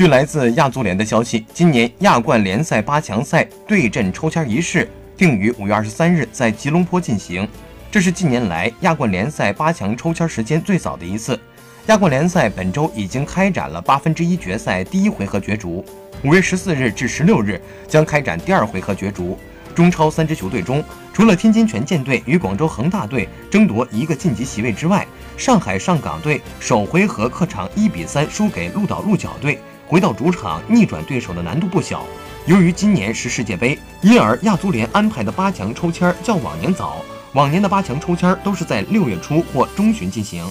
据来自亚足联的消息，今年亚冠联赛八强赛对阵抽签仪式定于五月二十三日在吉隆坡进行，这是近年来亚冠联赛八强抽签时间最早的一次。亚冠联赛本周已经开展了八分之一决赛第一回合角逐，五月十四日至十六日将开展第二回合角逐。中超三支球队中，除了天津权健队与广州恒大队争夺一个晋级席位之外，上海上港队首回合客场一比三输给鹿岛鹿角队，回到主场逆转对手的难度不小。由于今年是世界杯，因而亚足联安排的八强抽签较往年早，往年的八强抽签都是在六月初或中旬进行。